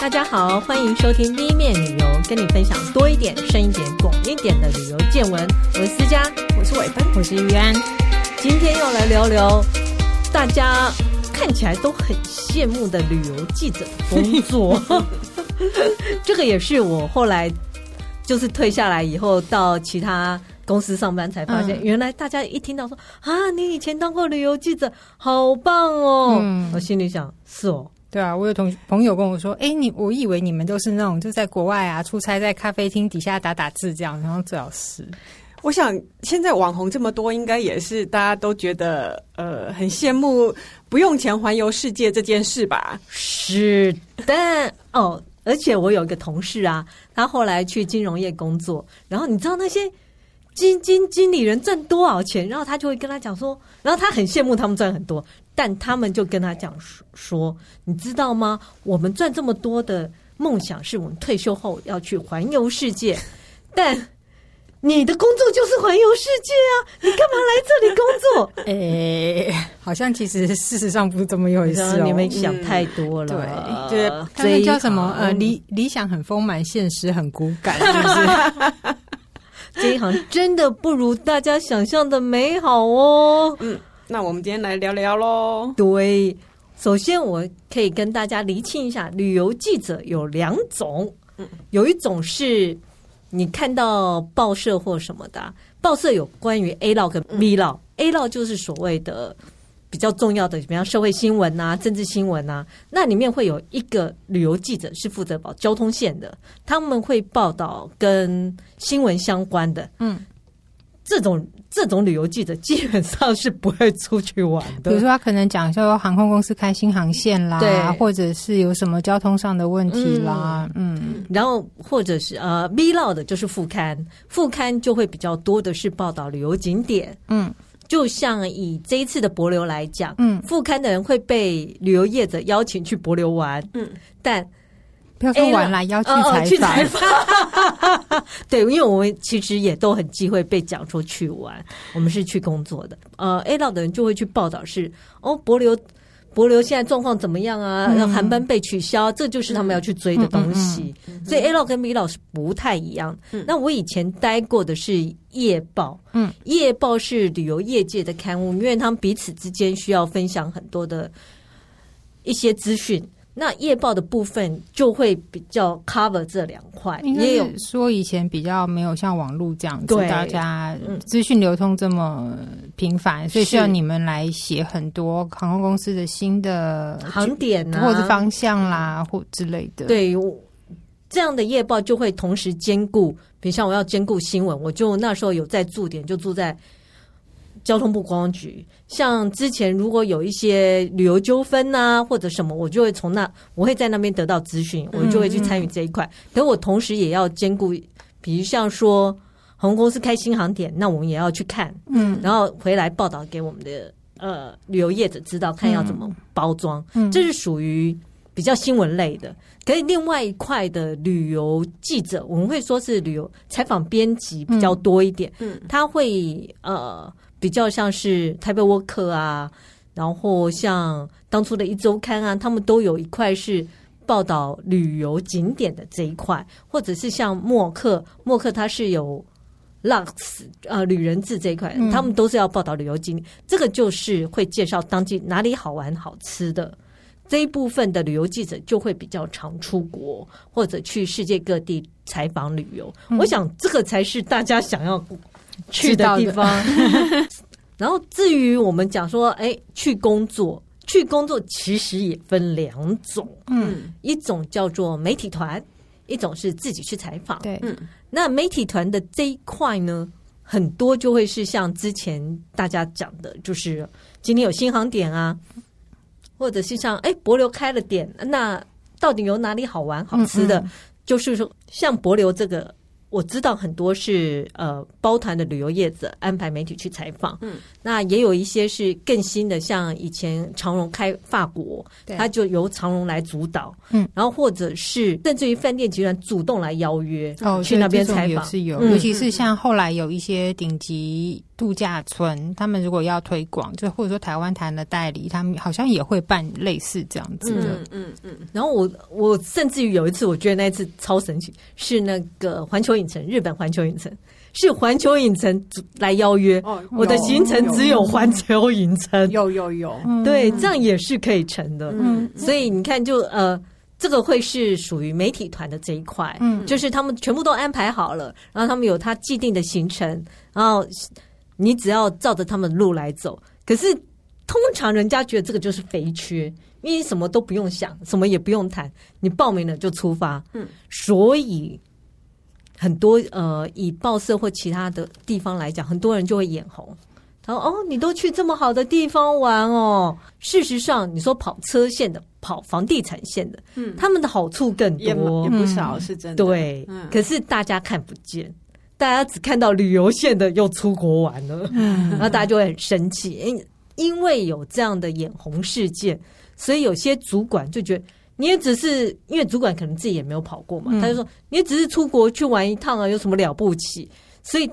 大家好，欢迎收听 V 面旅游，跟你分享多一点、深一点、广一点的旅游见闻。我是思佳，我是伟芬，我是玉安。今天要来聊聊大家看起来都很羡慕的旅游记者工作。这个也是我后来就是退下来以后到其他公司上班才发现，原来大家一听到说啊，你以前当过旅游记者，好棒哦！嗯、我心里想是哦。对啊，我有同朋友跟我说：“哎，你我以为你们都是那种就在国外啊出差，在咖啡厅底下打打字这样，然后最好是。”我想现在网红这么多，应该也是大家都觉得呃很羡慕不用钱环游世界这件事吧？是的哦，而且我有一个同事啊，他后来去金融业工作，然后你知道那些基金经理人赚多少钱，然后他就会跟他讲说，然后他很羡慕他们赚很多。但他们就跟他讲说：“你知道吗？我们赚这么多的梦想是我们退休后要去环游世界。但你的工作就是环游世界啊！你干嘛来这里工作？哎、欸，好像其实事实上不是这么一回事哦。你们想太多了。嗯、对，对，这叫什么？呃，理理想很丰满，现实很骨感，是不是？这一行真的不如大家想象的美好哦。嗯。”那我们今天来聊聊喽。对，首先我可以跟大家厘清一下，旅游记者有两种，嗯，有一种是你看到报社或什么的，报社有关于 A 报跟 B 报，嗯，A 报就是所谓的比较重要的，比方社会新闻啊、政治新闻啊，那里面会有一个旅游记者是负责报交通线的，他们会报道跟新闻相关的，嗯。这种这种旅游记者基本上是不会出去玩的。比如说，他可能讲说航空公司开新航线啦，对，或者是有什么交通上的问题啦，嗯，嗯。然后或者是呃，vlog 的就是副刊，副刊就会比较多的是报道旅游景点，嗯，就像以这一次的博流来讲，嗯，副刊的人会被旅游业者邀请去博流玩，嗯，但。不要说完了，要去采访。对，因为我们其实也都很忌讳被讲说去玩，我们是去工作的。呃，A 岛的人就会去报道是哦，博流博流现在状况怎么样啊？嗯、航班被取消，这就是他们要去追的东西。嗯嗯嗯、所以 A 岛跟 B 老是不太一样。嗯、那我以前待过的是夜报，嗯，夜报是旅游业界的刊物，因为他们彼此之间需要分享很多的一些资讯。那夜报的部分就会比较 cover 这两块，也有说以前比较没有像网络这样子，对大家资讯流通这么频繁，嗯、所以需要你们来写很多航空公司的新的航点啊，或者方向啦，或之类的。对，这样的夜报就会同时兼顾，比如像我要兼顾新闻，我就那时候有在驻点，就住在。交通部观光局，像之前如果有一些旅游纠纷啊，或者什么，我就会从那，我会在那边得到资讯，我就会去参与这一块。可我同时也要兼顾，比如像说航空公司开新航点，那我们也要去看，嗯，然后回来报道给我们的呃旅游业者知道，看要怎么包装，嗯，这是属于比较新闻类的。可以另外一块的旅游记者，我们会说是旅游采访编辑比较多一点，嗯，他会呃。比较像是台北沃克啊，然后像当初的一周刊啊，他们都有一块是报道旅游景点的这一块，或者是像默克，默克他是有 Lux 呃旅人志这一块，嗯、他们都是要报道旅游景点，这个就是会介绍当地哪里好玩好吃的。这一部分的旅游记者就会比较常出国或者去世界各地采访旅游，嗯、我想这个才是大家想要。去的地方，然后至于我们讲说，哎，去工作，去工作其实也分两种，嗯，一种叫做媒体团，一种是自己去采访，对，嗯，那媒体团的这一块呢，很多就会是像之前大家讲的，就是今天有新航点啊，或者是像哎，博流开了点，那到底有哪里好玩好吃的？嗯嗯，就是说像博流这个。我知道很多是呃包团的旅游业者安排媒体去采访，嗯，那也有一些是更新的，像以前长荣开法国，对。他就由长荣来主导，嗯，然后或者是甚至于饭店集团主动来邀约，哦，去那边采访。是有，嗯、尤其是像后来有一些顶级度假村，他们如果要推广，就或者说台湾谈的代理，他们好像也会办类似这样子的。嗯嗯嗯。然后我我甚至于有一次，我觉得那一次超神奇，是那个环球影城，日本环球影城是环球影城来邀约，哦、我的行程只有环球影城，有有有，对，这样也是可以成的。嗯，所以你看就，就呃。这个会是属于媒体团的这一块，嗯，就是他们全部都安排好了，然后他们有他既定的行程，然后你只要照着他们的路来走。可是通常人家觉得这个就是肥缺，因为什么都不用想，什么也不用谈，你报名了就出发，嗯，所以很多呃，以报社或其他的地方来讲，很多人就会眼红。哦，你都去这么好的地方玩哦。事实上，你说跑车线的、跑房地产线的，嗯，他们的好处更多，也不少，嗯、是真的。对，嗯、可是大家看不见，大家只看到旅游线的又出国玩了，嗯，然后大家就会很生气，因因为有这样的眼红事件，所以有些主管就觉得，你也只是因为主管可能自己也没有跑过嘛，嗯、他就说，你也只是出国去玩一趟啊，有什么了不起？所以。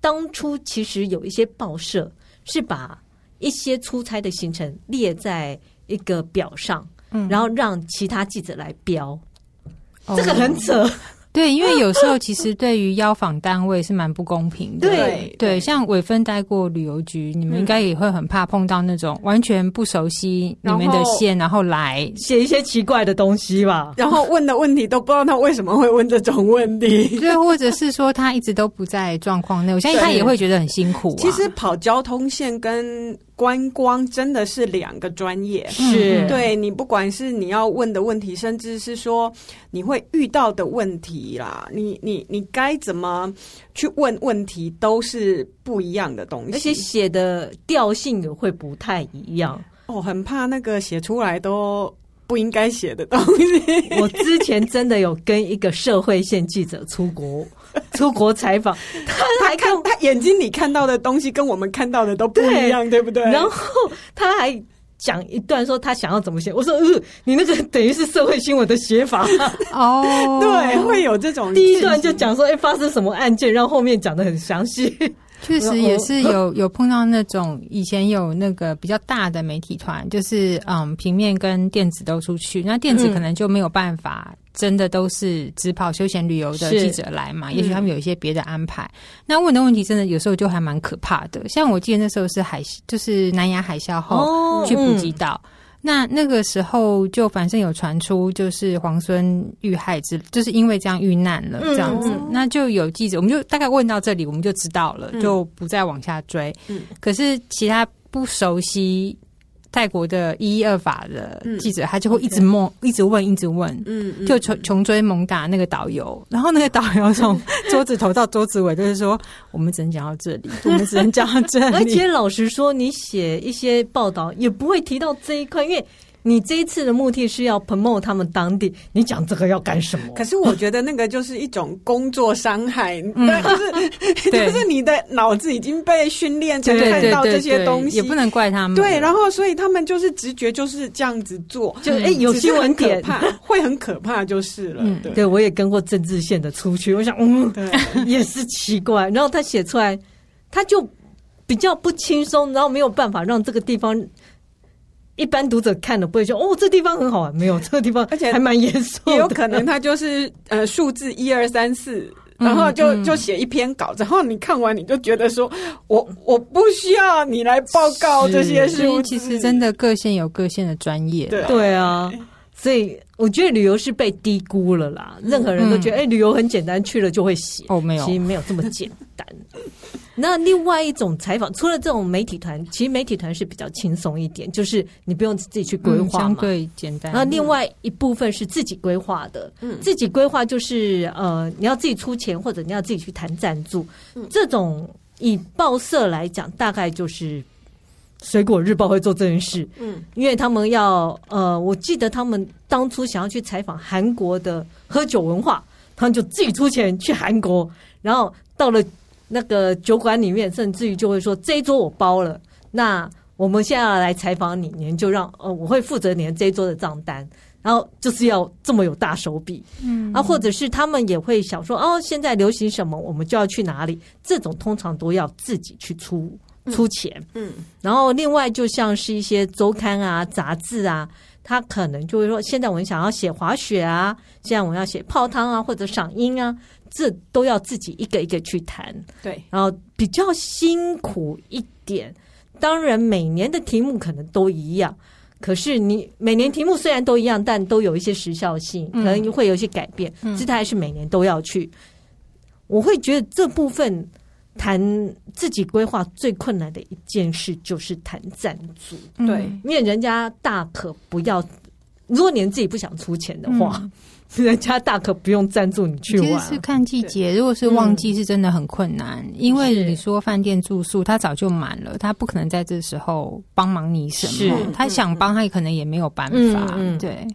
当初其实有一些报社是把一些出差的行程列在一个表上，嗯，然后让其他记者来标，这个很扯。对，因为有时候其实对于邀访单位是蛮不公平的。对对，像伟芬待过旅游局，你们应该也会很怕碰到那种完全不熟悉你们的线，然后来。写一些奇怪的东西吧，然后问的问题都不知道他为什么会问这种问题，对，或者是说他一直都不在状况内，我相信他也会觉得很辛苦啊。其实跑交通线跟观光真的是两个专业，是对你不管是你要问的问题，甚至是说你会遇到的问题啦，你你你该怎么去问问题，都是不一样的东西，而且写的调性也会不太一样。哦，很怕那个写出来都不应该写的东西。我之前真的有跟一个社会线记者出国。出国采访，他还看他眼睛里看到的东西跟我们看到的都不一样，对，对不对？然后他还讲一段说他想要怎么写，我说呃，你那个等于是社会新闻的写法 哦，对，会有这种第一段就讲说哎发生什么案件，让后面讲的很详细。确实也是有 有碰到那种以前有那个比较大的媒体团，就是嗯平面跟电子都出去，那电子可能就没有办法。真的都是只跑休闲旅游的记者来嘛？也许他们有一些别的安排。嗯、那问的问题真的有时候就还蛮可怕的。像我记得那时候是海，就是南亚海啸后去普吉岛，那那个时候就反正有传出就是皇孙遇害之，就是因为这样遇难了这样子。嗯、那就有记者，我们就大概问到这里，我们就知道了，就不再往下追。嗯、可是其他不熟悉。泰国的一一二法的记者，他就会一直问，一直问，一直问，嗯，就穷穷追猛打那个导游，然后那个导游从 桌子头到桌子尾，就是说，我们只能讲到这里，我们只能讲到这里。而且老实说，你写一些报道也不会提到这一块，因为。你这一次的目的是要 promote 他们当地，你讲这个要干什么？可是我觉得那个就是一种工作伤害，嗯、对，就是 就是你的脑子已经被训练成看到这些东西，也不能怪他们。对，然后所以他们就是直觉就是这样子做，就哎、欸、有新闻点怕，会很可怕就是了。对，对我也跟过政治线的出去，我想嗯，也是奇怪。然后他写出来，他就比较不轻松，然后没有办法让这个地方。一般读者看了不会说哦，这地方很好玩，没有这个地方，而且还蛮严肃。也有可能他就是 呃数字一二三四，然后就就写一篇稿子，然后你看完你就觉得说，我我不需要你来报告这些事情。其实真的各县有各县的专业，对对啊，所以我觉得旅游是被低估了啦。任何人都觉得哎，旅游很简单，去了就会写哦，没有，其实没有这么简单。那另外一种采访，除了这种媒体团，其实媒体团是比较轻松一点，就是你不用自己去规划嘛，相对简单。那另外一部分是自己规划的，嗯，自己规划就是呃，你要自己出钱，或者你要自己去谈赞助。嗯，这种以报社来讲，大概就是《水果日报》会做这件事，嗯，因为他们要呃，我记得他们当初想要去采访韩国的喝酒文化，他们就自己出钱去韩国，然后到了。那个酒馆里面，甚至于就会说这一桌我包了。那我们现在要来采访你，你们就让呃，我会负责你们这一桌的账单。然后就是要这么有大手笔，嗯，啊，或者是他们也会想说，哦，现在流行什么，我们就要去哪里，这种通常都要自己去出出钱，嗯，嗯，然后另外就像是一些周刊啊、杂志啊。他可能就会说：“现在我们想要写滑雪啊，现在我们要写泡汤啊，或者赏樱啊，这都要自己一个一个去谈。对，然后比较辛苦一点。当然，每年的题目可能都一样，可是你每年题目虽然都一样，但都有一些时效性，可能会有一些改变。嗯，这还是每年都要去。我会觉得这部分。”谈自己规划最困难的一件事就是谈赞助，对，因为人家大可不要，如果你自己不想出钱的话，嗯、人家大可不用赞助你去玩。其实是看季节，如果是旺季，是真的很困难，嗯、因为你说饭店住宿，他早就满了，他不可能在这时候帮忙你什么，他想帮，他也可能也没有办法。嗯、对。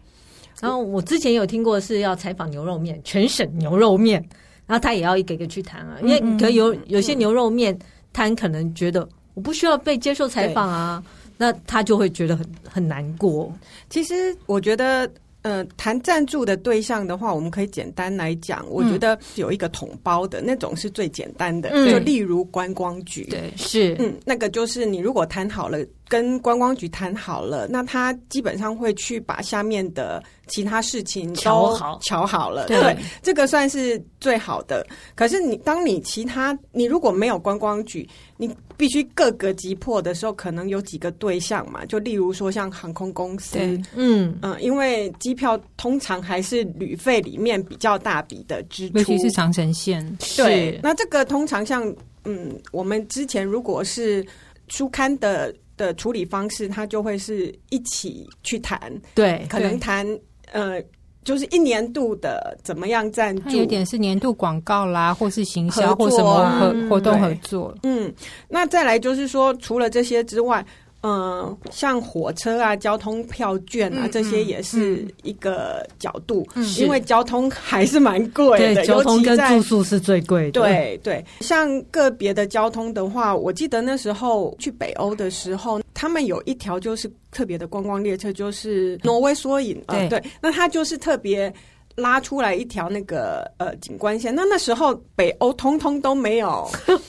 然后我之前有听过是要采访牛肉面，全省牛肉面。然后他也要一个一个去谈啊，因为可有有些牛肉面摊可能觉得我不需要被接受采访啊，那他就会觉得很很难过。其实我觉得。呃，谈赞助的对象的话，我们可以简单来讲，我觉得有一个统包的、嗯、那种是最简单的，嗯、就例如观光局，对，是，嗯，那个就是你如果谈好了，跟观光局谈好了，那他基本上会去把下面的其他事情瞧好，瞧好了，对，对，这个算是最好的。可是你当你其他你如果没有观光局，你必须各个击破的时候，可能有几个对象嘛？就例如说像航空公司，嗯。嗯，因为机票通常还是旅费里面比较大笔的支出，尤其是长城线。对，那这个通常像嗯，我们之前如果是书刊的的处理方式，它就会是一起去谈，对，可能谈呃。就是一年度的怎么样赞助？有点是年度广告啦，或是行销或什么合活动合作。嗯，那再来就是说，除了这些之外。嗯，像火车啊、交通票券啊，嗯、这些也是一个角度，嗯、因为交通还是蛮贵的，对，交通跟住宿是最贵的。对对，像个别的交通的话，我记得那时候去北欧的时候，他们有一条就是特别的观光列车，就是挪威缩影啊，对，那它就是特别拉出来一条那个呃景观线，那那时候北欧通通都没有。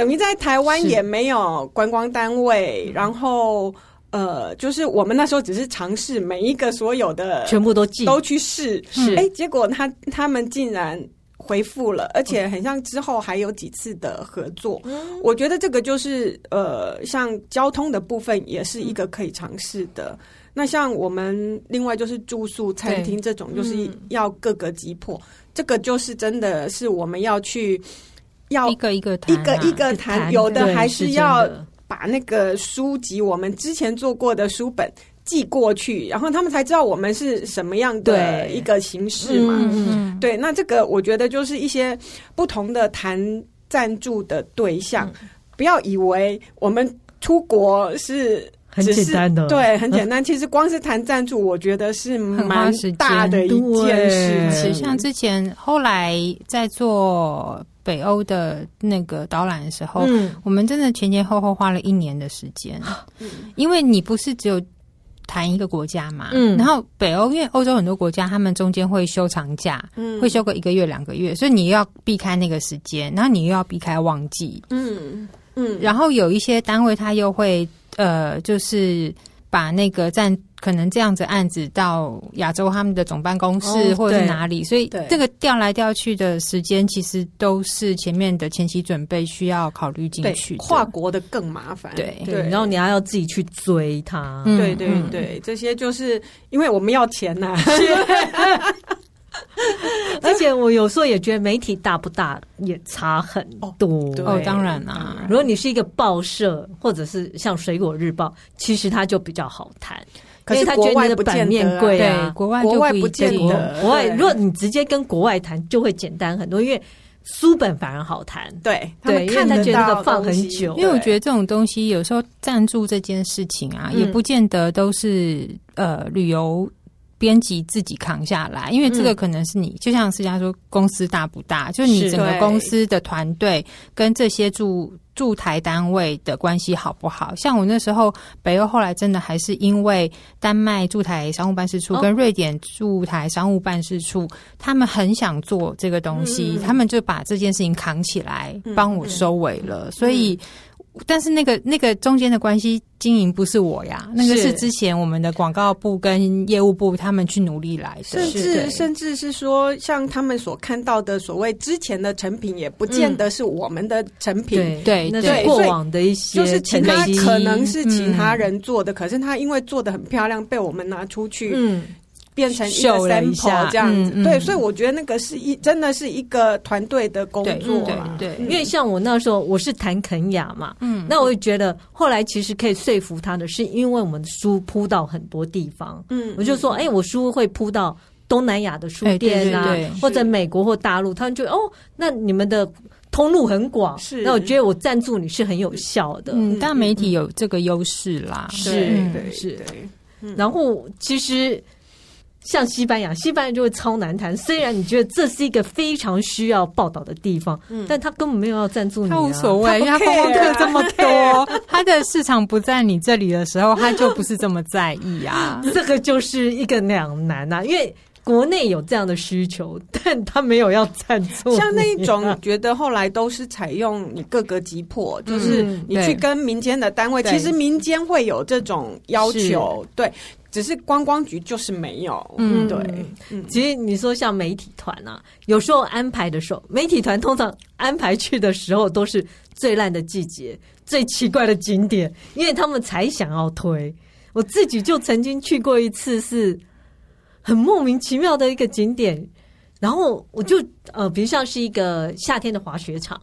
等于在台湾也没有观光单位，然后呃，就是我们那时候只是尝试每一个所有的全部都记都去试，是哎，结果他他们竟然回复了，而且很像之后还有几次的合作。嗯、我觉得这个就是呃，像交通的部分也是一个可以尝试的。嗯、那像我们另外就是住宿、餐厅这种，就是要各个击破，嗯、这个就是真的是我们要去。要一个一个谈、啊，一个一个谈，有的还是要把那个书籍，我们之前做过的书本寄过去，然后他们才知道我们是什么样的一个形式嘛。对，嗯、对，那这个我觉得就是一些不同的谈赞助的对象，嗯、不要以为我们出国是。很简单的，对，很简单。其实光是谈赞助，我觉得是蛮大的一件事情。像之前后来在做北欧的那个导览的时候，嗯，我们真的前前后后花了一年的时间，嗯，因为你不是只有谈一个国家嘛，嗯，然后北欧因为欧洲很多国家，他们中间会休长假，嗯，会休个一个月两个月，所以你又要避开那个时间，然后你又要避开旺季，嗯。嗯，然后有一些单位他又会。呃，就是把那个站可能这样子案子到亚洲他们的总办公室、哦、或者是哪里，所以这个调来调去的时间，其实都是前面的前期准备需要考虑进去。跨国的更麻烦，对。对，然后你还要自己去追他，嗯、对对对，嗯、这些就是因为我们要钱呐、啊。而且我有时候也觉得媒体大不大也差很多。哦，当然啦，如果你是一个报社，或者是像《水果日报》，其实它就比较好谈。可是他觉得你的版面贵啊，国外国外不见得。国外如果你直接跟国外谈，就会简单很多，因为书本反而好谈。对对，因为他觉得放很久。因为我觉得这种东西有时候赞助这件事情啊，也不见得都是呃旅游。编辑自己扛下来，因为这个可能是你，嗯、就像思佳说，公司大不大，就是你整个公司的团队跟这些驻驻台单位的关系好不好？像我那时候北欧后来真的还是因为丹麦驻台商务办事处跟瑞典驻台商务办事处，他们很想做这个东西，他们就把这件事情扛起来帮我收尾了，所以。但是那个那个中间的关系经营不是我呀，那个是之前我们的广告部跟业务部他们去努力来的，甚至甚至是说，像他们所看到的所谓之前的成品，也不见得是我们的成品，嗯、对对，对，过往的一些就是其他可能是其他人做的，嗯、可是他因为做的很漂亮，被我们拿出去，嗯。变成一个 sample 这样子，对，所以我觉得那个是一真的是一个团队的工作，对，因为像我那时候我是谈肯雅嘛，嗯，那我就觉得后来其实可以说服他的是，因为我们的书铺到很多地方，嗯，我就说，哎，我书会铺到东南亚的书店啊，或者美国或大陆，他们就哦，那你们的通路很广，是，那我觉得我赞助你是很有效的，嗯，大媒体有这个优势啦，是，对，是，然后其实。像西班牙，西班牙就会超难谈。虽然你觉得这是一个非常需要报道的地方，嗯，但他根本没有要赞助你，啊，他无所谓，因为他观光客这么多，他的市场不在你这里的时候，他就不是这么在意啊。这个就是一个两难啊，因为国内有这样的需求，但他没有要赞助，啊。像那一种，觉得后来都是采用你各个击破，就是你去跟民间的单位，其实民间会有这种要求，对。只是观光局就是没有，嗯，对。嗯，其实你说像媒体团啊，有时候安排的时候，媒体团通常安排去的时候都是最烂的季节、最奇怪的景点，因为他们才想要推。我自己就曾经去过一次，是很莫名其妙的一个景点，然后我就呃，比如像是一个夏天的滑雪场，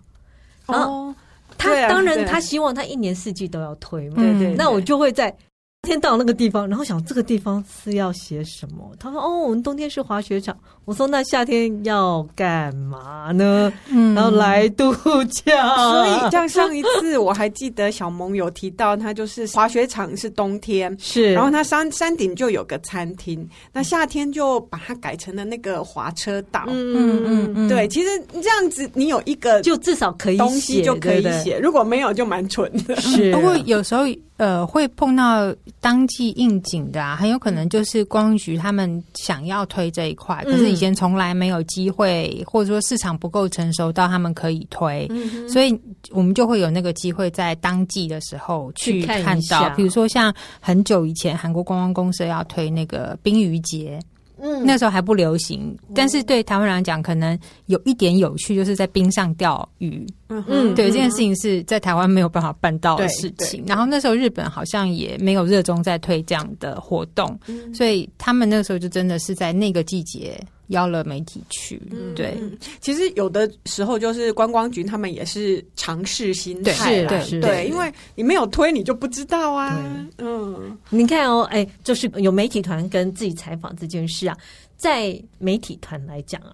然后他当然他希望他一年四季都要推嘛，对对，那我就会在。天到那个地方，然后想这个地方是要写什么？他说：“哦，我们冬天是滑雪场。”我说：“那夏天要干嘛呢？”嗯，然后来度假。所以像上一次我还记得小萌有提到，他就是滑雪场是冬天，是，然后他山山顶就有个餐厅，那夏天就把它改成了那个滑车道。嗯嗯嗯，对，其实这样子你有一个就至少可以东西就可以写，如果没有就蛮蠢的。是，不过有时候。呃，会碰到当季应景的啊，很有可能就是观光局他们想要推这一块，可是以前从来没有机会，或者说市场不够成熟到他们可以推，所以我们就会有那个机会在当季的时候去看到，比如说像很久以前韩国观光公社要推那个冰鱼节。嗯，那时候还不流行，但是对台湾人来讲，可能有一点有趣，就是在冰上钓鱼。嗯嗯，对，这件事情是在台湾没有办法办到的事情。然后那时候日本好像也没有热衷在推这样的活动，所以他们那个时候就真的是在那个季节。邀了媒体去，对，其实有的时候就是观光局他们也是尝试心态，对对，因为你没有推，你就不知道啊。嗯，你看哦，哎，就是有媒体团跟自己采访这件事啊，在媒体团来讲啊，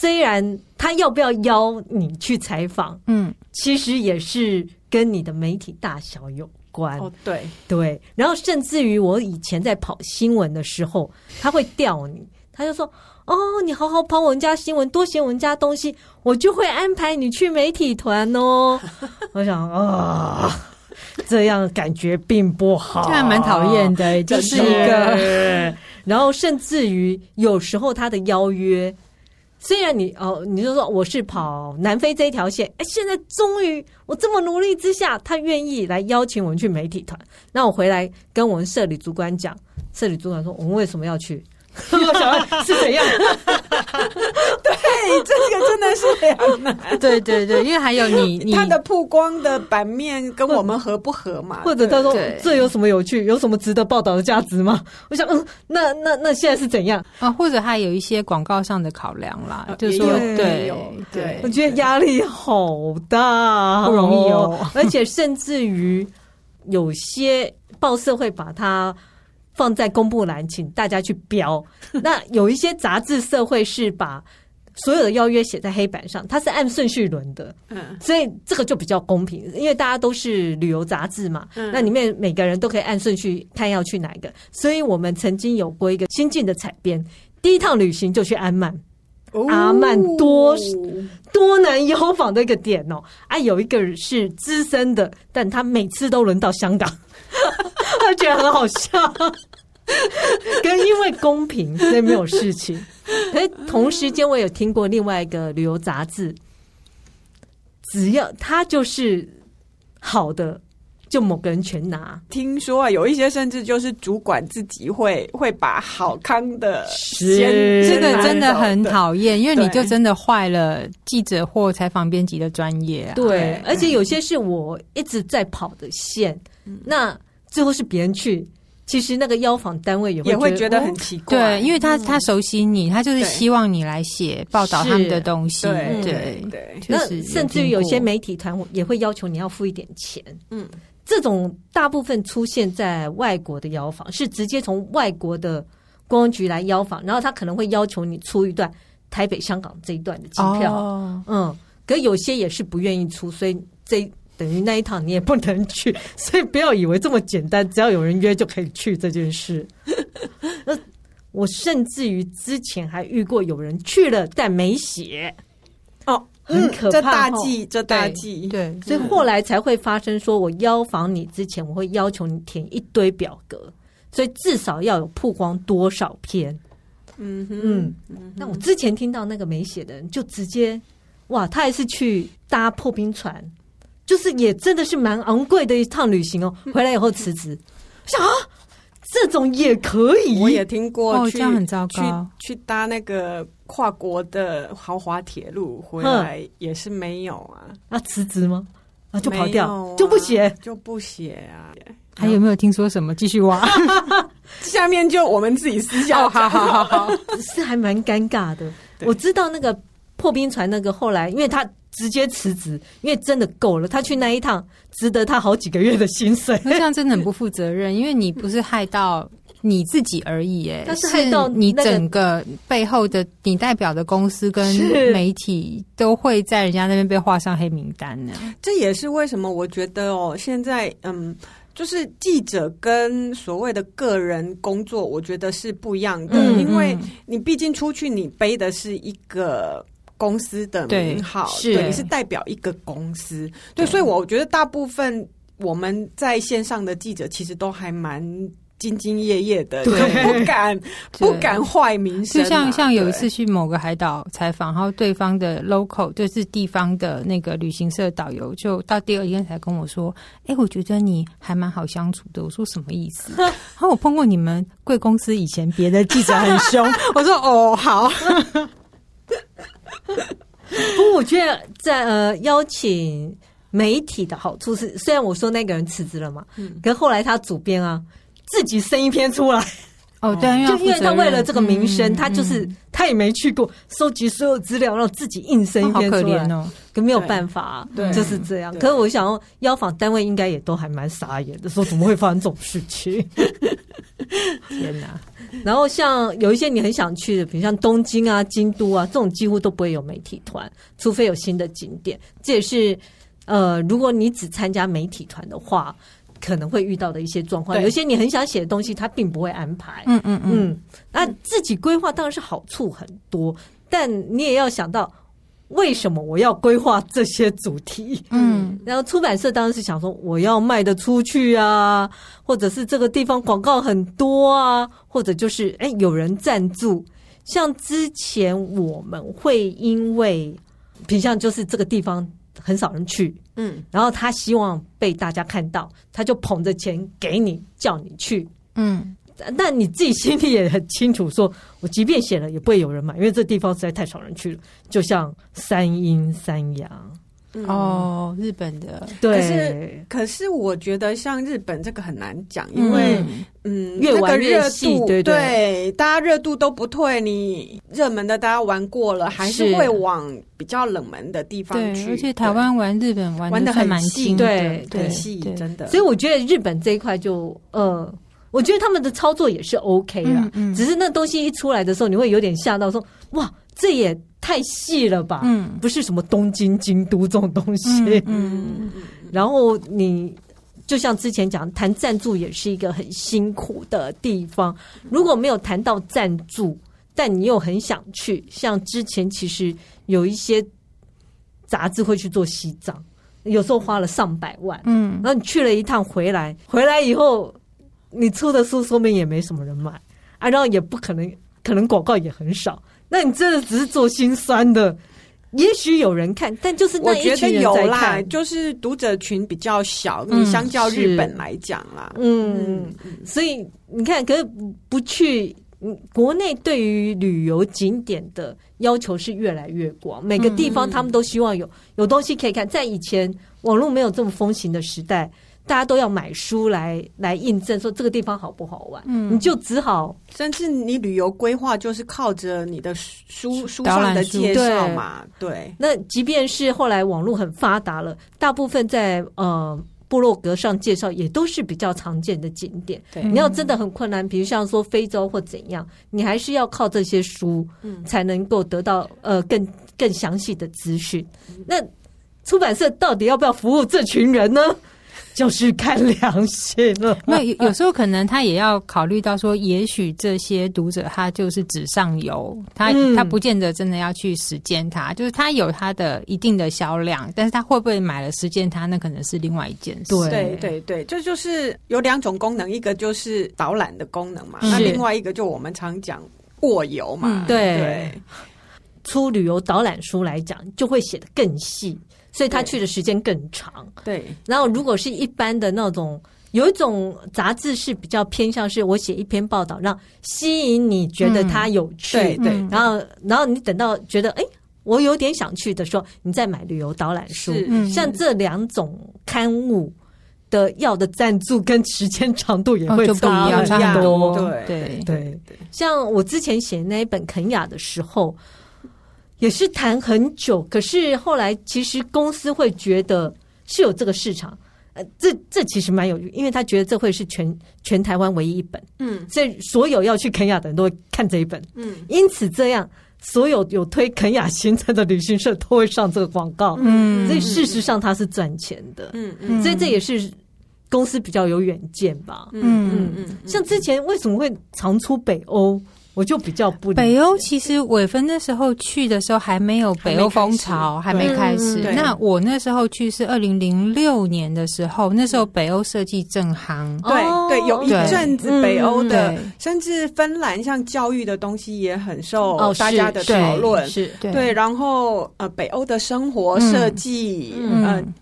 虽然他要不要邀你去采访，嗯，其实也是跟你的媒体大小有关。哦，对对，然后甚至于我以前在跑新闻的时候，他会调你，他就说。哦，你好好跑我们家新闻，多写我们家东西，我就会安排你去媒体团哦。我想啊、哦，这样感觉并不好，这样蛮讨厌的，就是一个。然后甚至于有时候他的邀约，虽然你哦，你就说我是跑南非这一条线，哎，现在终于我这么努力之下，他愿意来邀请我们去媒体团。那我回来跟我们社里主管讲，社里主管说我们为什么要去？我想要是怎样？对，这个真的是两难。对对对，因为还有你，你他的曝光的版面跟我们合不合嘛？或者他说这有什么有趣，有什么值得报道的价值吗？我想，嗯，那那那现在是怎样啊？或者还有一些广告上的考量啦，就是说，对对，我觉得压力好大，不容易哦。而且甚至于有些报社会把它。放在公布栏，请大家去标。那有一些杂志社会是把所有的邀约写在黑板上，它是按顺序轮的，嗯，所以这个就比较公平，因为大家都是旅游杂志嘛，嗯，那里面每个人都可以按顺序看要去哪一个。所以我们曾经有过一个新进的采编，第一趟旅行就去安曼，阿曼多多难邀访的一个点哦。啊，有一个是资深的，但他每次都轮到香港，他觉得很好笑。跟因为公平，所以没有事情。可是同时间，我有听过另外一个旅游杂志，只要他就是好的，就某个人全拿。听说啊，有一些甚至就是主管自己会会把好康的是。这个真的很讨厌，因为你就真的坏了记者或采访编辑的专业啊。对，而且有些是我一直在跑的线，那最后是别人去。其实那个邀访单位也会也会觉得很奇怪，对，因为他他熟悉你，他就是希望你来写报道他们的东西，对。对。对。那甚至于有些媒体团也会要求你要付一点钱，嗯，这种大部分出现在外国的邀访，是直接从外国的公安局来邀访，然后他可能会要求你出一段台北、香港这一段的机票，哦、嗯，可有些也是不愿意出，所以这。等于那一趟你也不能去，所以不要以为这么简单，只要有人约就可以去这件事。那我甚至于之前还遇过有人去了但没写哦，很可怕。这大忌，这大忌。对，所以后来才会发生，说我邀访你之前，我会要求你填一堆表格，所以至少要有曝光多少篇。嗯嗯嗯。那我之前听到那个没写的人，就直接哇，他还是去搭破冰船。就是也真的是蛮昂贵的一趟旅行哦，回来以后辞职，想啊，这种也可以，我也听过去，哦，这样很糟糕，去去搭那个跨国的豪华铁路回来也是没有啊，啊辞职吗？啊就跑掉，啊，就不写？就不写啊，还有没有听说什么？继续挖，下面就我们自己私下，好好好好，是还蛮尴尬的。我知道那个破冰船那个后来，因为他。直接辞职，因为真的够了。他去那一趟，值得他好几个月的薪水。那这样真的很不负责任，因为你不是害到你自己而已，哎，但是害到你整个背后的你代表的公司跟媒体都会在人家那边被画上黑名单呢。这也是为什么我觉得哦，现在嗯，就是记者跟所谓的个人工作，我觉得是不一样的，因为你毕竟出去，你背的是一个。公司的名号，对，是你是代表一个公司，对，对，所以我觉得大部分我们在线上的记者其实都还蛮兢兢业业的，对，不敢 不敢坏名声。就像像有一次去某个海岛采访，然后对方的 local 就是地方的那个旅行社导游，就到第二天才跟我说：“哎、欸，我觉得你还蛮好相处的。”我说：“什么意思？” 然后我碰过你们贵公司以前别的记者很凶，我说：“哦，好。” 不过我觉得在呃邀请媒体的好处是，虽然我说那个人辞职了嘛，嗯，可是后来他主编啊自己生一篇出来，哦，对，就因为他为了这个名声，嗯，他就是他也没去过，收集所有资料，然后自己硬生一篇出来，哦，可没有办法，对，就是这样。可是我想说，邀访单位应该也都还蛮傻眼的，说怎么会发生这种事情？天哪！然后像有一些你很想去的，比如像东京啊、京都啊，这种几乎都不会有媒体团，除非有新的景点。这也是呃，如果你只参加媒体团的话，可能会遇到的一些状况。有一些你很想写的东西，他并不会安排。嗯嗯嗯。那自己规划当然是好处很多，但你也要想到。为什么我要规划这些主题？嗯，然后出版社当然是想说我要卖得出去啊，或者是这个地方广告很多啊，或者就是哎有人赞助。像之前我们会因为，比如像就是这个地方很少人去，嗯，然后他希望被大家看到，他就捧着钱给你，叫你去，嗯。但你自己心里也很清楚，说我即便写了也不会有人买，因为这地方实在太少人去了。就像三阴三阳、嗯、哦，日本的对，可是可是我觉得像日本这个很难讲，因为嗯，越玩越细，对对，对，大家热度都不退，你热门的大家玩过了，还是会往比较冷门的地方去。而且台湾玩日本玩的很蛮细，对对细，真的。所以我觉得日本这一块就呃。我觉得他们的操作也是 OK 的，嗯嗯，只是那东西一出来的时候，你会有点吓到，说哇，这也太细了吧？嗯，不是什么东京、京都这种东西。嗯，嗯，然后你就像之前讲，谈赞助也是一个很辛苦的地方。如果没有谈到赞助，但你又很想去。像之前其实有一些杂志会去做西藏，有时候花了上百万，嗯，然后你去了一趟回来，回来以后你出的书说明也没什么人买啊，然后也不可能，可能广告也很少，那你真的只是做心酸的。也许有人看，但就是那一群人在看，就是读者群比较小，你相较日本来讲啦，嗯，嗯，所以你看，可是不去，国内对于旅游景点的要求是越来越广，每个地方他们都希望有有东西可以看，在以前网络没有这么风行的时代。大家都要买书来来印证说这个地方好不好玩，嗯，你就只好，甚至你旅游规划就是靠着你的书书上的介绍嘛，对。对，那即便是后来网络很发达了，大部分在呃部落格上介绍也都是比较常见的景点。对，你要真的很困难，比如像说非洲或怎样，你还是要靠这些书，嗯，才能够得到呃更更详细的资讯。那出版社到底要不要服务这群人呢？就是看良心了。那有有时候可能他也要考虑到说，也许这些读者他就是纸上游，他、嗯、他不见得真的要去实践它。就是他有他的一定的销量，但是他会不会买了实践它，那可能是另外一件事。对对对对，这就，就是有两种功能，一个就是导览的功能嘛，那另外一个就我们常讲过游嘛。嗯、对，对出旅游导览书来讲，就会写得更细。所以他去的时间更长。对，然后如果是一般的那种，有一种杂志是比较偏向是我写一篇报道，让吸引你觉得它有趣，对对。然后，然后你等到觉得哎，我有点想去的时候，你再买旅游导览书。像这两种刊物的要的赞助跟时间长度也会不一样，差很多。对对对对。像我之前写那一本肯雅的时候。也是谈很久，可是后来其实公司会觉得是有这个市场，呃，这这其实蛮有，因为他觉得这会是全全台湾唯一一本，嗯，所以所有要去肯亚的人都会看这一本，嗯，因此这样所有有推肯亚行程的旅行社都会上这个广告，嗯，所以事实上它是赚钱的，嗯嗯，所以这也是公司比较有远见吧，嗯嗯嗯，像之前为什么会常出北欧？我就比较不北欧，其实伟芬那时候去的时候还没有北欧风潮，还没开始。那我那时候去是二零零六年的时候，那时候北欧设计正夯。对对，有一阵子北欧的，甚至芬兰像教育的东西也很受大家的讨论。是，对。然后呃，北欧的生活设计，嗯。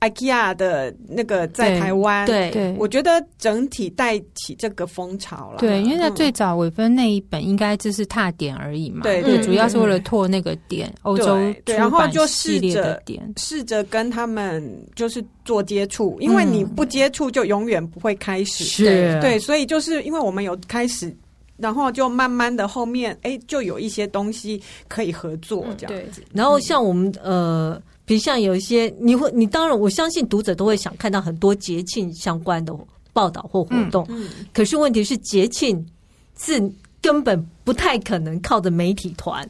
IKEA 的那个在台湾，对，对，我觉得整体带起这个风潮了。对，因为在最早伟芬那一本应该就是踏点而已嘛，对，对，主要是为了拓那个点，欧洲出版系列的点，试着跟他们就是做接触，因为你不接触就永远不会开始，是，对，所以就是因为我们有开始，然后就慢慢的后面，哎，就有一些东西可以合作这样。子。然后像我们呃。比如像有一些，你会，你当然，我相信读者都会想看到很多节庆相关的报道或活动。嗯嗯、可是问题是，节庆是根本不太可能靠着媒体团，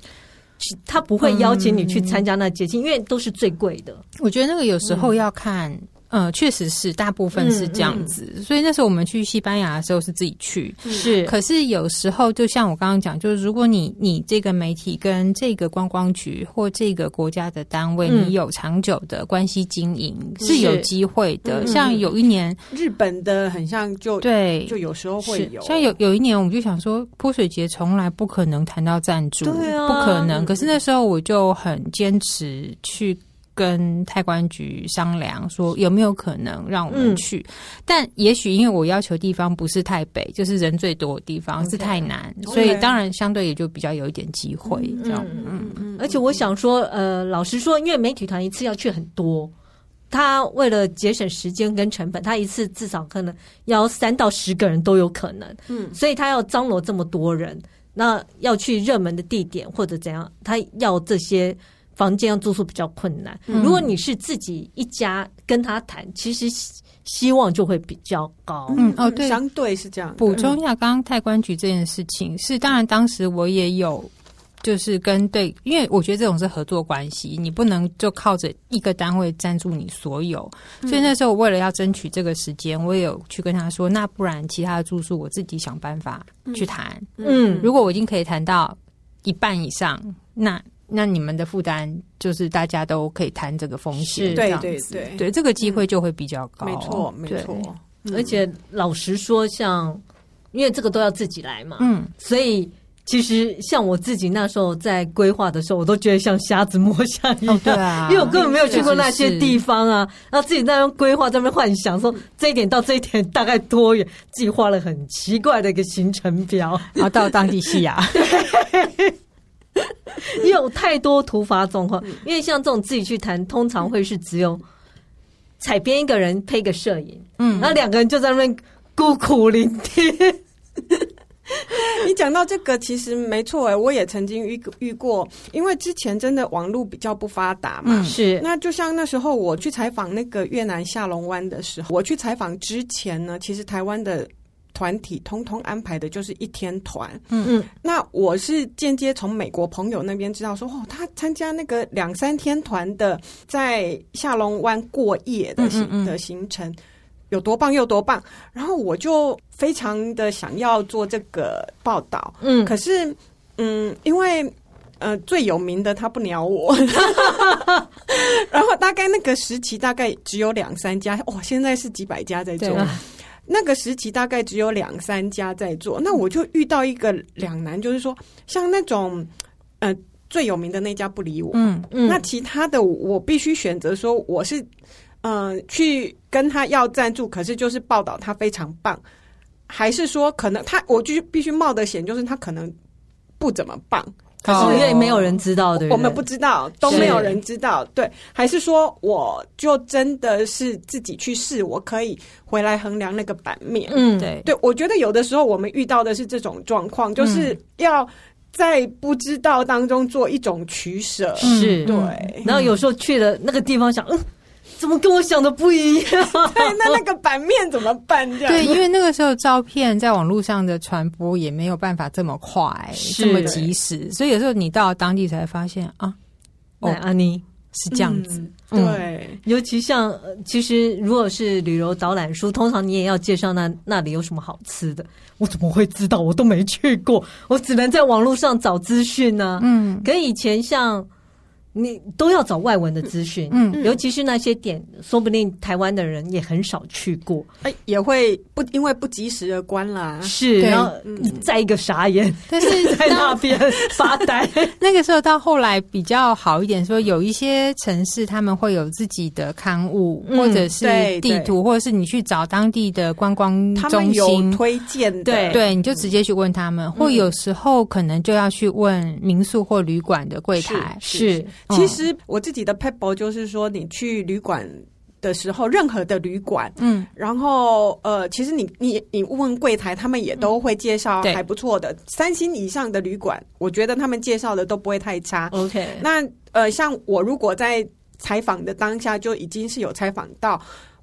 他不会邀请你去参加那节庆，嗯、因为都是最贵的。我觉得那个有时候要看。呃，确实是，大部分是这样子。嗯嗯、所以那时候我们去西班牙的时候是自己去，是。可是有时候，就像我刚刚讲，就是如果你你这个媒体跟这个观光局或这个国家的单位，嗯、你有长久的关系经营，是有机会的。是像有一年，日本的很像就对，就有时候会有。像有有一年，我们就想说，泼水节从来不可能谈到赞助，对啊，不可能。可是那时候我就很坚持去。跟泰观局商量说有没有可能让我们去，嗯、但也许因为我要求地方不是太北，就是人最多的地方 Okay. 是太南，所以当然相对也就比较有一点机会这样。嗯嗯嗯。而且我想说，呃，老实说，因为媒体团一次要去很多，他为了节省时间跟成本，他一次至少可能要三到十个人都有可能。嗯，所以他要张罗这么多人，那要去热门的地点或者怎样，他要这些。房间要住宿比较困难。如果你是自己一家跟他谈，嗯、其实希望就会比较高。嗯，哦，对，相对是这样。补充一下，刚刚泰官局这件事情是，当然当时我也有。就是跟对，因为我觉得这种是合作关系，你不能就靠着一个单位赞助你所有。所以那时候我为了要争取这个时间，我也有去跟他说，那不然其他的住宿我自己想办法去谈。嗯，如果我已经可以谈到一半以上，那那你们的负担就是大家都可以摊这个风险，对对对，对这个机会就会比较高，没错没错。而且老实说，像因为这个都要自己来嘛，嗯，所以。其实像我自己那时候在规划的时候，我都觉得像瞎子摸象一样，哦、对啊，因为我根本没有去过那些地方啊。然后自己在那边规划，在那边幻想说这一点到这一点大概多远，自己画了很奇怪的一个行程表，然后到当地西雅，对，因为有太多突发状况。因为像这种自己去谈，通常会是只有采编一个人配个摄影，嗯，然后两个人就在那边孤苦伶仃。你讲到这个，其实没错哎，我也曾经遇遇过，因为之前真的网络比较不发达嘛，是。那就像那时候我去采访那个越南下龙湾的时候，我去采访之前呢，其实台湾的团体通通安排的就是一天团，嗯。嗯。那我是间接从美国朋友那边知道说，哦，他参加那个两三天团的，在下龙湾过夜的行的行程。有多棒有多棒，然后我就非常的想要做这个报道，嗯，可是，嗯，因为呃最有名的他不鸟我，然后大概那个时期大概只有两三家，哦，现在是几百家在做，那个时期大概只有两三家在做，那我就遇到一个两难，就是说像那种呃最有名的那家不理我，嗯嗯，那其他的我必须选择说我是。嗯、呃，去跟他要赞助，可是就是报道他非常棒，还是说可能他我就必须冒的险，就是他可能不怎么棒，可是因为没有人知道的，我们不知道，都没有人知道，对，还是说我就真的是自己去试，我可以回来衡量那个版面，嗯，对，对我觉得有的时候我们遇到的是这种状况，就是要在不知道当中做一种取舍，是。对，然后有时候去了那个地方想，嗯。怎么跟我想的不一样？对，那那个版面怎么办？这样对，因为那个时候照片在网络上的传播也没有办法这么快，这么及时，所以有时候你到当地才发现啊，哦，安妮是这样子。嗯、对、嗯，尤其像其实如果是旅游导览书，通常你也要介绍那那里有什么好吃的。我怎么会知道？我都没去过，我只能在网络上找资讯呢。嗯，跟以前像。你都要找外文的资讯，嗯，尤其是那些点，说不定台湾的人也很少去过，哎，也会不因为不及时而关啦，是，然后再一个傻眼，但是 在那边 发呆。那个时候到后来比较好一点，说有一些城市他们会有自己的刊物，或者是地图，或者是你去找当地的观光中心。推荐，对对，你就直接去问他们，或有时候可能就要去问民宿或旅馆的柜台，是。其实我自己的 p e b l e 就是说，你去旅馆的时候，任何的旅馆，嗯，然后呃，其实你你你问柜台，他们也都会介绍还不错的三星以上的旅馆，我觉得他们介绍的都不会太差。OK，那呃，像我如果在采访的当下就已经是有采访到，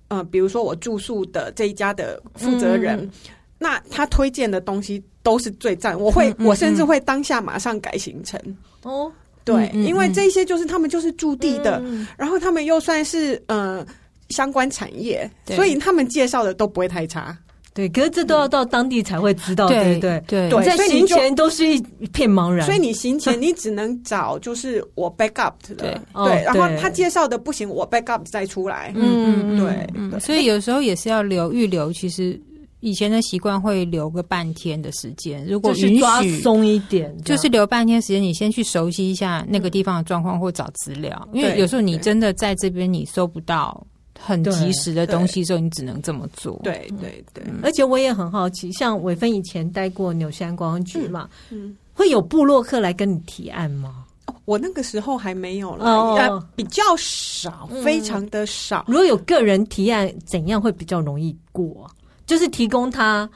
呃，比如说我住宿的这一家的负责人，嗯、那他推荐的东西都是最赞，我会、嗯、我甚至会当下马上改行程。哦。对，因为这些就是他们就是驻地的，嗯、然后他们又算是呃相关产业，所以他们介绍的都不会太差。对，可是这都要到当地才会知道，对对对。对，在行前都是一片茫然，所以你行前你只能找就是我 backup 的，对，对，然后他介绍的不行，我 backup 再出来。嗯嗯，对，对。所以有时候也是要留预留，其实。以前的习惯会留个半天的时间，如果允许松一点，就是留半天时间，你先去熟悉一下那个地方的状况或找资料，因为有时候你真的在这边你搜不到很及时的东西的时候，你只能这么做。对对对，而且我也很好奇，像伟芬以前待过纽西兰观光局嘛，嗯，会有部落客来跟你提案吗？我那个时候还没有了，比较少，非常的少。如果有个人提案，怎样会比较容易过？就是提供他，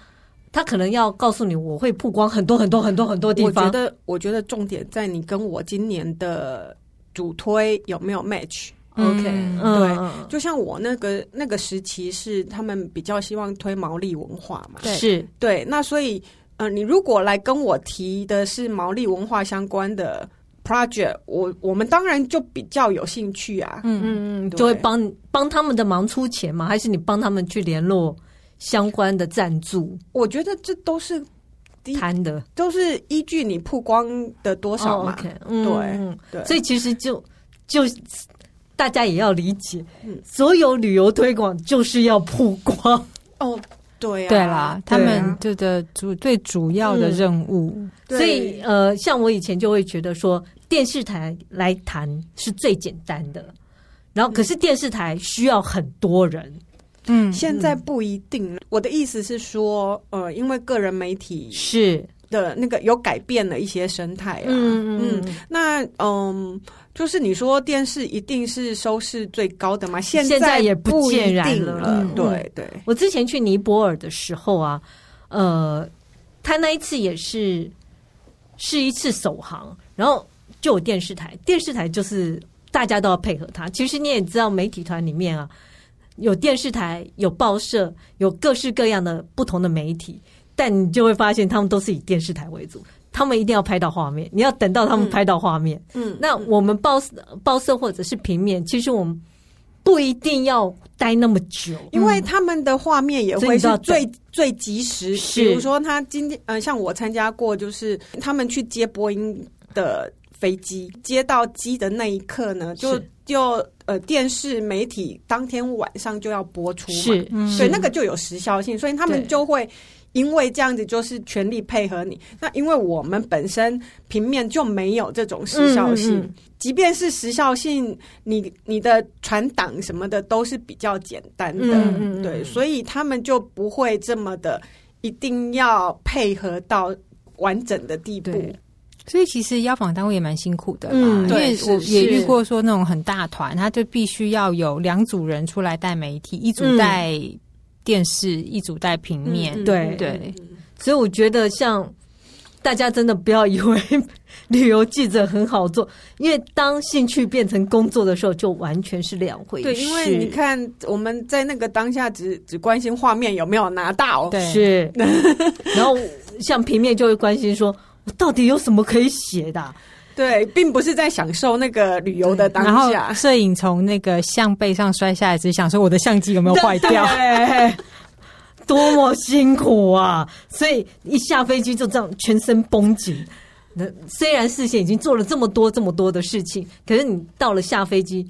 他可能要告诉你，我会曝光很多很多很多很多地方。我觉得，我觉得重点在你跟我今年的主推有没有 match。OK，对，就像我那个那个时期是他们比较希望推毛利文化嘛，对，是对。那所以，嗯、呃，你如果来跟我提的是毛利文化相关的 project，我我们当然就比较有兴趣啊。嗯嗯嗯，就会帮帮他们的忙出钱吗？还是你帮他们去联络？相关的赞助，我觉得这都是谈的，都是依据你曝光的多少嘛。哦 okay, 嗯、对。对，所以其实就就大家也要理解，嗯，所有旅游推广就是要曝光。哦。对、啊、对啦，他们这的主最主要的任务，嗯、所以呃，像我以前就会觉得说，电视台来谈是最简单的，然后可是电视台需要很多人，嗯，现在不一定。我的意思是说，呃，因为个人媒体是的那个有改变了一些生态啊，嗯嗯，嗯，那嗯。就是你说电视一定是收视最高的吗？现在，也不见然了。嗯、对对，我之前去尼泊尔的时候啊，呃，他那一次也是是一次首航，然后就有电视台，电视台就是大家都要配合他。其实你也知道，媒体团里面啊，有电视台、有报社、有各式各样的不同的媒体，但你就会发现，他们都是以电视台为主。他们一定要拍到画面，你要等到他们拍到画面。嗯，那我们报报社或者是平面，其实我们不一定要待那么久，因为他们的画面也会是最最及时。比如说，他今天呃，像我参加过，就是他们去接播音的飞机，接到机的那一刻呢，就就呃，电视媒体当天晚上就要播出嘛，是，所以那个就有时效性，所以他们就会。因为这样子就是全力配合你，那因为我们本身平面就没有这种时效性，嗯嗯、即便是时效性，你你的传档什么的都是比较简单的，嗯、对，所以他们就不会这么的一定要配合到完整的地步。所以其实邀访单位也蛮辛苦的嘛，嗯、因为我也遇过说那种很大团，他就必须要有两组人出来带媒体，一组带。电视一组带平面，嗯、对。对，所以我觉得像大家真的不要以为旅游记者很好做，因为当兴趣变成工作的时候，就完全是两回事。对，因为你看我们在那个当下只只关心画面有没有拿到，对，是，然后像平面就会关心说，我到底有什么可以写的、啊。对，并不是在享受那个旅游的当下。摄影从那个相背上摔下来，只想说我的相机有没有坏掉。多么辛苦啊！所以一下飞机就这样全身绷紧。那虽然事先已经做了这么多这么多的事情，可是你到了下飞机，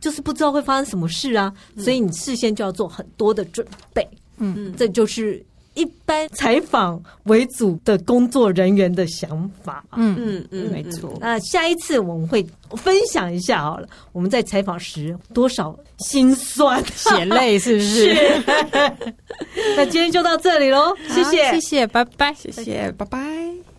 就是不知道会发生什么事啊。所以你事先就要做很多的准备。嗯嗯，这就是。一般采访为主的工作人员的想法，嗯。嗯嗯，没错。那下一次我们会分享一下好了，我们在采访时多少心酸。血泪，是不是？是。那今天就到这里喽，谢谢，谢谢，拜拜，谢谢，拜拜。